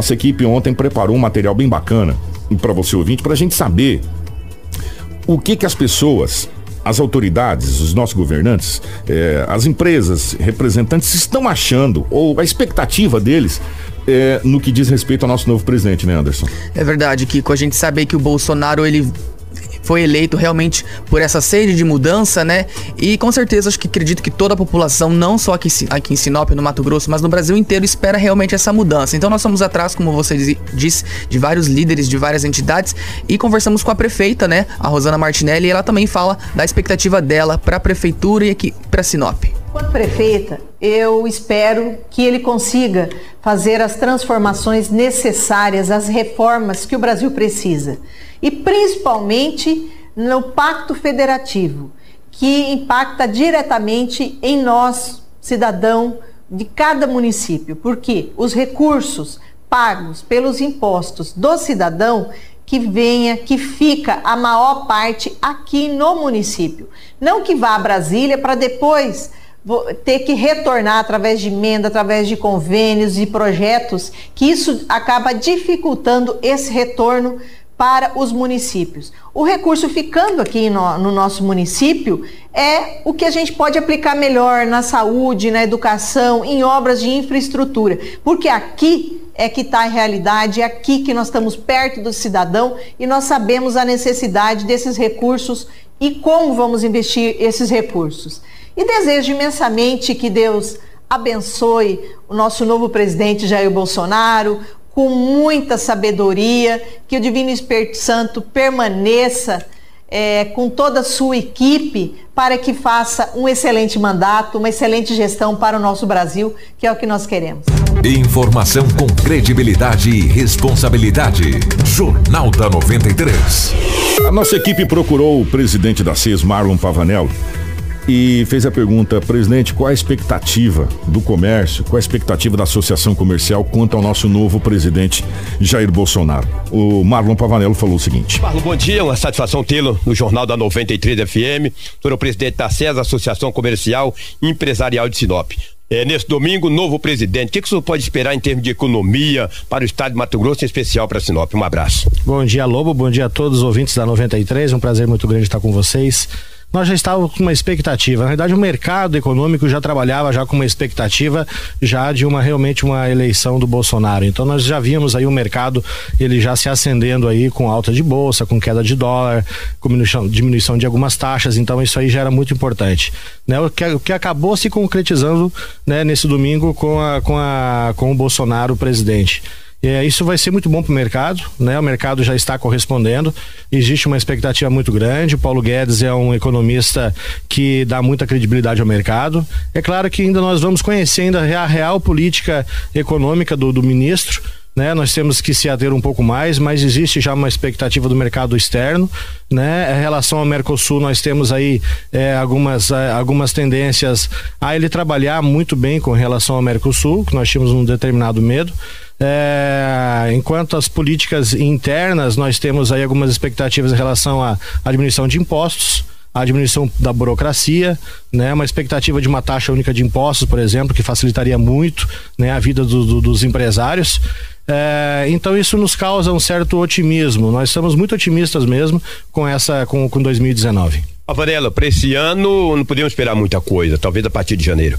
Nossa equipe ontem preparou um material bem bacana para você ouvinte, para a gente saber o que que as pessoas as autoridades, os nossos governantes, eh, as empresas, representantes estão achando, ou a expectativa deles eh, no que diz respeito ao nosso novo presidente, né, Anderson? É verdade, Kiko. A gente sabe que o Bolsonaro, ele foi eleito realmente por essa sede de mudança, né? E com certeza acho que acredito que toda a população, não só aqui, aqui em Sinop, no Mato Grosso, mas no Brasil inteiro, espera realmente essa mudança. Então nós estamos atrás, como você disse, de vários líderes de várias entidades e conversamos com a prefeita, né? A Rosana Martinelli, e ela também fala da expectativa dela para a prefeitura e aqui para Sinop. Quanto prefeita, eu espero que ele consiga fazer as transformações necessárias, as reformas que o Brasil precisa e principalmente no Pacto Federativo, que impacta diretamente em nós, cidadão de cada município, porque os recursos pagos pelos impostos do cidadão que venha, que fica a maior parte aqui no município. Não que vá a Brasília para depois ter que retornar através de emenda, através de convênios e projetos, que isso acaba dificultando esse retorno para os municípios. O recurso ficando aqui no, no, nosso município é o que a gente pode aplicar melhor na saúde, na educação, em obras de infraestrutura, porque aqui é que está a realidade, é aqui que nós estamos perto do cidadão e nós sabemos a necessidade desses recursos e como vamos investir esses recursos. E desejo imensamente que Deus abençoe o nosso novo presidente Jair Bolsonaro, com muita sabedoria, que o Divino Espírito Santo permaneça é, com toda a sua equipe para que faça um excelente mandato, uma excelente gestão para o nosso Brasil, que é o que nós queremos. Informação com credibilidade e responsabilidade. Jornal da 93. A nossa equipe procurou o presidente da CES, Marlon Pavanello e fez a pergunta, presidente, qual a expectativa do comércio, qual a expectativa da associação comercial quanto ao nosso novo presidente Jair Bolsonaro? O Marlon Pavanello falou o seguinte. Marlon, bom dia, uma satisfação tê-lo no Jornal da 93 FM, sou o presidente da CES, Associação Comercial e Empresarial de Sinop. É, nesse domingo, novo presidente. O que, que o senhor pode esperar em termos de economia para o estado de Mato Grosso, em especial para Sinop? Um abraço. Bom dia, Lobo. Bom dia a todos os ouvintes da 93. Um prazer muito grande estar com vocês nós já estávamos com uma expectativa. Na verdade, o mercado econômico já trabalhava já com uma expectativa já de uma realmente uma eleição do Bolsonaro. Então nós já víamos aí o mercado ele já se acendendo aí com alta de bolsa, com queda de dólar, com diminuição, diminuição de algumas taxas. Então isso aí já era muito importante. Né? O, que, o que acabou se concretizando né, nesse domingo com, a, com, a, com o Bolsonaro presidente. É, isso vai ser muito bom para o mercado, né? O mercado já está correspondendo. Existe uma expectativa muito grande. O Paulo Guedes é um economista que dá muita credibilidade ao mercado. É claro que ainda nós vamos conhecer ainda a real política econômica do, do ministro. Né, nós temos que se ater um pouco mais, mas existe já uma expectativa do mercado externo, né? Em relação ao Mercosul, nós temos aí é, algumas, é, algumas tendências a ele trabalhar muito bem com relação ao Mercosul, que nós tínhamos um determinado medo. É, enquanto as políticas internas, nós temos aí algumas expectativas em relação à, à diminuição de impostos, a diminuição da burocracia, né, uma expectativa de uma taxa única de impostos, por exemplo, que facilitaria muito né, a vida do, do, dos empresários. É, então isso nos causa um certo otimismo. Nós estamos muito otimistas mesmo com essa com, com 2019. Varela, para esse ano não podemos esperar muita coisa, talvez a partir de janeiro.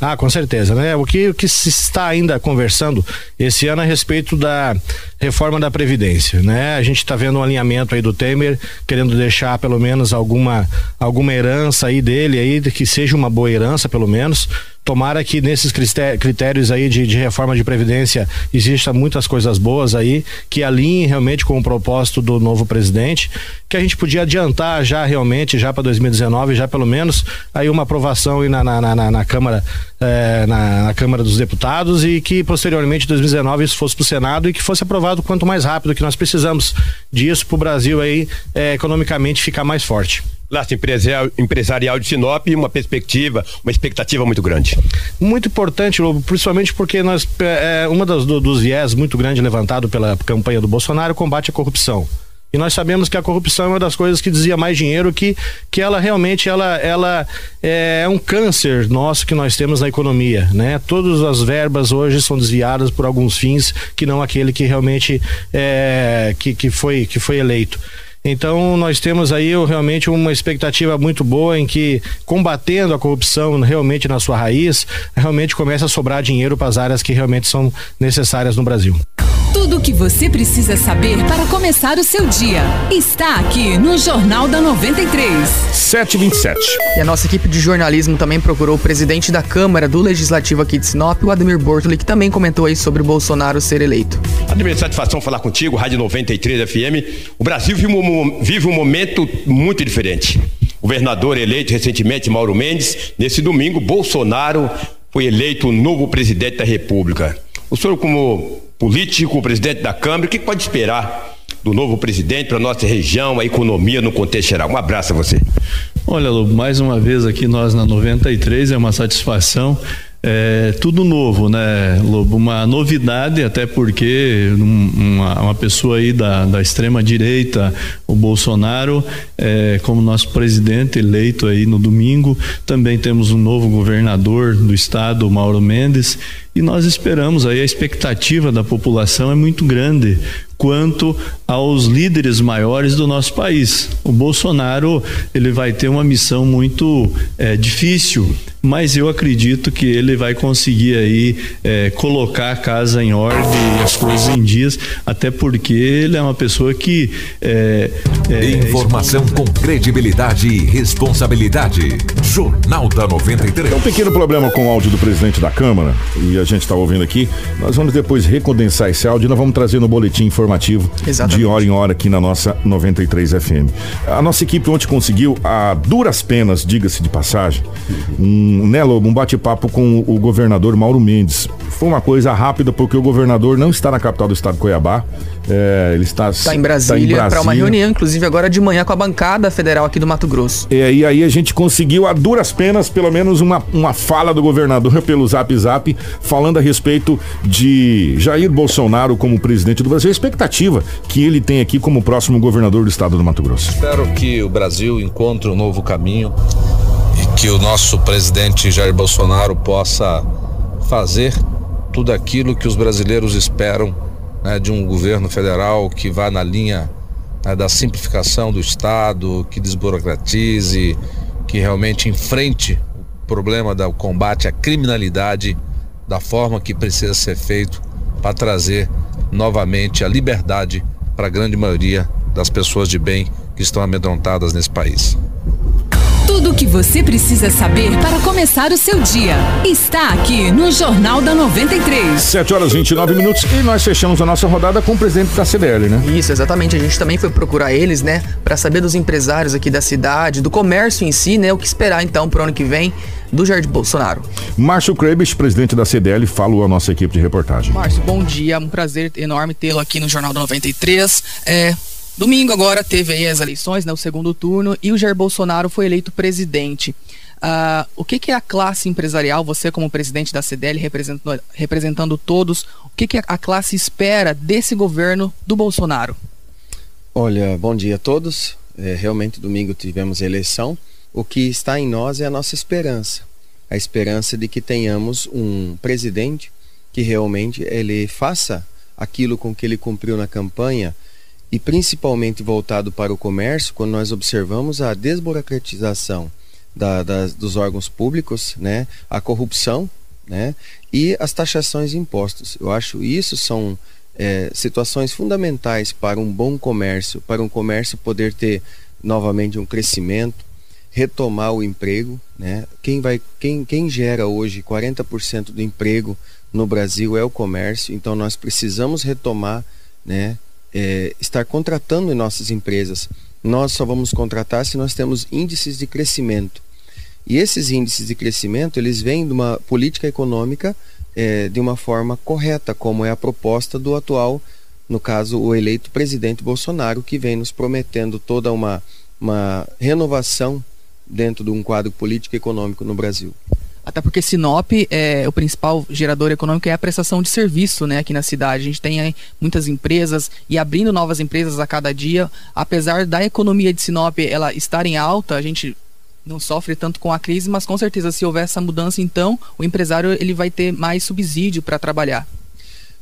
Ah, com certeza, né? O que, o que se está ainda conversando esse ano a respeito da reforma da Previdência, né? A gente está vendo um alinhamento aí do Temer, querendo deixar pelo menos alguma, alguma herança aí dele aí, que seja uma boa herança, pelo menos. Tomara que nesses critérios aí de, de, reforma de previdência exista muitas coisas boas aí, que alinhem realmente com o propósito do novo presidente, que a gente podia adiantar já realmente, já para 2019, já pelo menos aí uma aprovação aí na, na, na, na Câmara, eh, na, na, Câmara dos Deputados e que posteriormente 2019 isso fosse para o Senado e que fosse aprovado quanto mais rápido, que nós precisamos disso para o Brasil aí eh, economicamente ficar mais forte. Laço empresarial, empresarial de Sinop, uma perspectiva, uma expectativa muito grande. Muito importante, Lobo, principalmente porque nós, é, uma das, do, dos viés muito grande levantado pela campanha do Bolsonaro é o combate à corrupção. E nós sabemos que a corrupção é uma das coisas que dizia mais dinheiro, que, que ela realmente ela, ela é um câncer nosso que nós temos na economia, né? Todas as verbas hoje são desviadas por alguns fins que não aquele que realmente é, que, que, foi, que foi eleito. Então nós temos aí realmente uma expectativa muito boa em que combatendo a corrupção realmente na sua raiz, realmente começa a sobrar dinheiro para as áreas que realmente são necessárias no Brasil. Tudo o que você precisa saber para começar o seu dia está aqui no Jornal da 93. 727. E a nossa equipe de jornalismo também procurou o presidente da Câmara do Legislativo aqui de Sinop, o Ademir Bortoli, que também comentou aí sobre o Bolsonaro ser eleito. Ademir, satisfação falar contigo, Rádio 93 FM. O Brasil vive um, vive um momento muito diferente. O governador eleito recentemente, Mauro Mendes, nesse domingo, Bolsonaro foi eleito o novo presidente da República. O senhor, como político, presidente da Câmara, o que pode esperar do novo presidente para nossa região, a economia no contexto geral? Um abraço a você. Olha, Lobo, mais uma vez aqui nós na 93, é uma satisfação é, tudo novo, né, Lobo? Uma novidade, até porque uma, uma pessoa aí da, da extrema direita, o Bolsonaro, é, como nosso presidente eleito aí no domingo, também temos um novo governador do estado, Mauro Mendes, e nós esperamos aí a expectativa da população é muito grande quanto aos líderes maiores do nosso país. O Bolsonaro ele vai ter uma missão muito é, difícil, mas eu acredito que ele vai conseguir aí é, colocar a casa em ordem e as coisas em dias, até porque ele é uma pessoa que é, é informação com credibilidade e responsabilidade. Jornal da 93. Tem um pequeno problema com o áudio do presidente da Câmara e a gente está ouvindo aqui. Nós vamos depois recondensar esse áudio e nós vamos trazer no boletim informativo Exatamente. de hora em hora aqui na nossa 93 FM. A nossa equipe ontem conseguiu, a duras penas, diga-se de passagem, um, né, Lobo, um bate-papo com o governador Mauro Mendes. Foi uma coisa rápida porque o governador não está na capital do estado de Cuiabá. É, ele está, está em Brasília, tá para uma reunião, inclusive agora de manhã com a bancada federal aqui do Mato Grosso. É, e aí a gente conseguiu, a duras penas, pelo menos uma, uma fala do governador pelo Zap Zap, falando a respeito de Jair Bolsonaro como presidente do Brasil, a expectativa que ele tem aqui como próximo governador do estado do Mato Grosso. Espero que o Brasil encontre um novo caminho e que o nosso presidente Jair Bolsonaro possa fazer tudo aquilo que os brasileiros esperam né, de um governo federal que vá na linha né, da simplificação do Estado, que desburocratize, que realmente enfrente o problema do combate à criminalidade da forma que precisa ser feito para trazer novamente a liberdade para a grande maioria das pessoas de bem que estão amedrontadas nesse país. Tudo o que você precisa saber para começar o seu dia está aqui no Jornal da 93. 7 horas e 29 minutos e nós fechamos a nossa rodada com o presidente da CDL, né? Isso, exatamente. A gente também foi procurar eles, né, para saber dos empresários aqui da cidade, do comércio em si, né, o que esperar então pro ano que vem do Jair Bolsonaro. Márcio Krebs, presidente da CDL, falou a nossa equipe de reportagem. Márcio, bom dia. Um prazer enorme tê-lo aqui no Jornal da 93. É, Domingo agora teve aí as eleições, né, o segundo turno, e o Jair Bolsonaro foi eleito presidente. Uh, o que, que é a classe empresarial, você como presidente da CDL, representando, representando todos, o que, que a classe espera desse governo do Bolsonaro? Olha, bom dia a todos. É, realmente, domingo tivemos eleição. O que está em nós é a nossa esperança. A esperança de que tenhamos um presidente que realmente ele faça aquilo com que ele cumpriu na campanha, e principalmente voltado para o comércio, quando nós observamos a desburocratização da, dos órgãos públicos, né, a corrupção né, e as taxações de impostos. Eu acho isso são é, situações fundamentais para um bom comércio, para um comércio poder ter novamente um crescimento, retomar o emprego. Né? Quem, vai, quem, quem gera hoje 40% do emprego no Brasil é o comércio, então nós precisamos retomar né, é, estar contratando em nossas empresas. Nós só vamos contratar se nós temos índices de crescimento. E esses índices de crescimento, eles vêm de uma política econômica é, de uma forma correta, como é a proposta do atual, no caso, o eleito presidente Bolsonaro, que vem nos prometendo toda uma, uma renovação dentro de um quadro político e econômico no Brasil. Até porque Sinop é o principal gerador econômico é a prestação de serviço, né, aqui na cidade. A gente tem aí, muitas empresas e abrindo novas empresas a cada dia. Apesar da economia de Sinop ela estar em alta, a gente não sofre tanto com a crise, mas com certeza se houver essa mudança, então o empresário ele vai ter mais subsídio para trabalhar.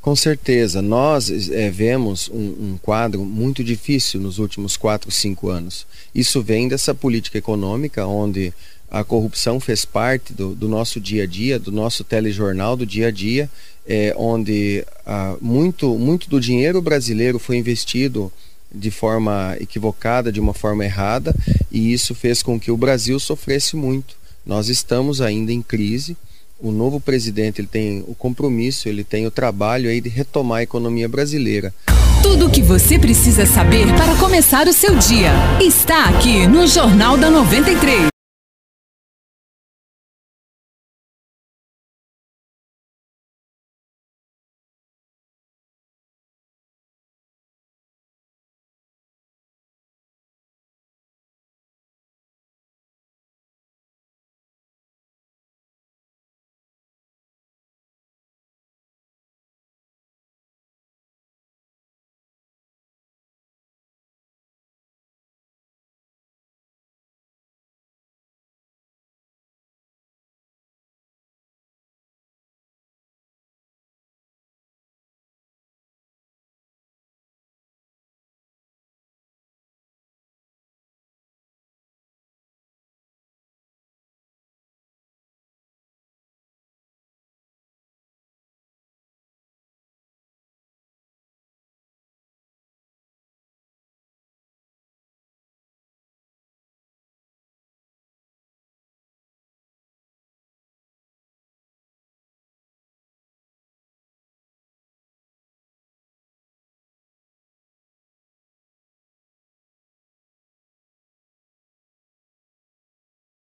Com certeza, nós é, vemos um, um, quadro muito difícil nos últimos quatro, cinco anos. Isso vem dessa política econômica, onde a corrupção fez parte do, do nosso dia a dia, do nosso telejornal do dia a dia, é, onde ah, muito, muito do dinheiro brasileiro foi investido de forma equivocada, de uma forma errada, e isso fez com que o Brasil sofresse muito. Nós estamos ainda em crise. O novo presidente ele tem o compromisso, ele tem o trabalho aí de retomar a economia brasileira. Tudo o que você precisa saber para começar o seu dia está aqui no Jornal da 93.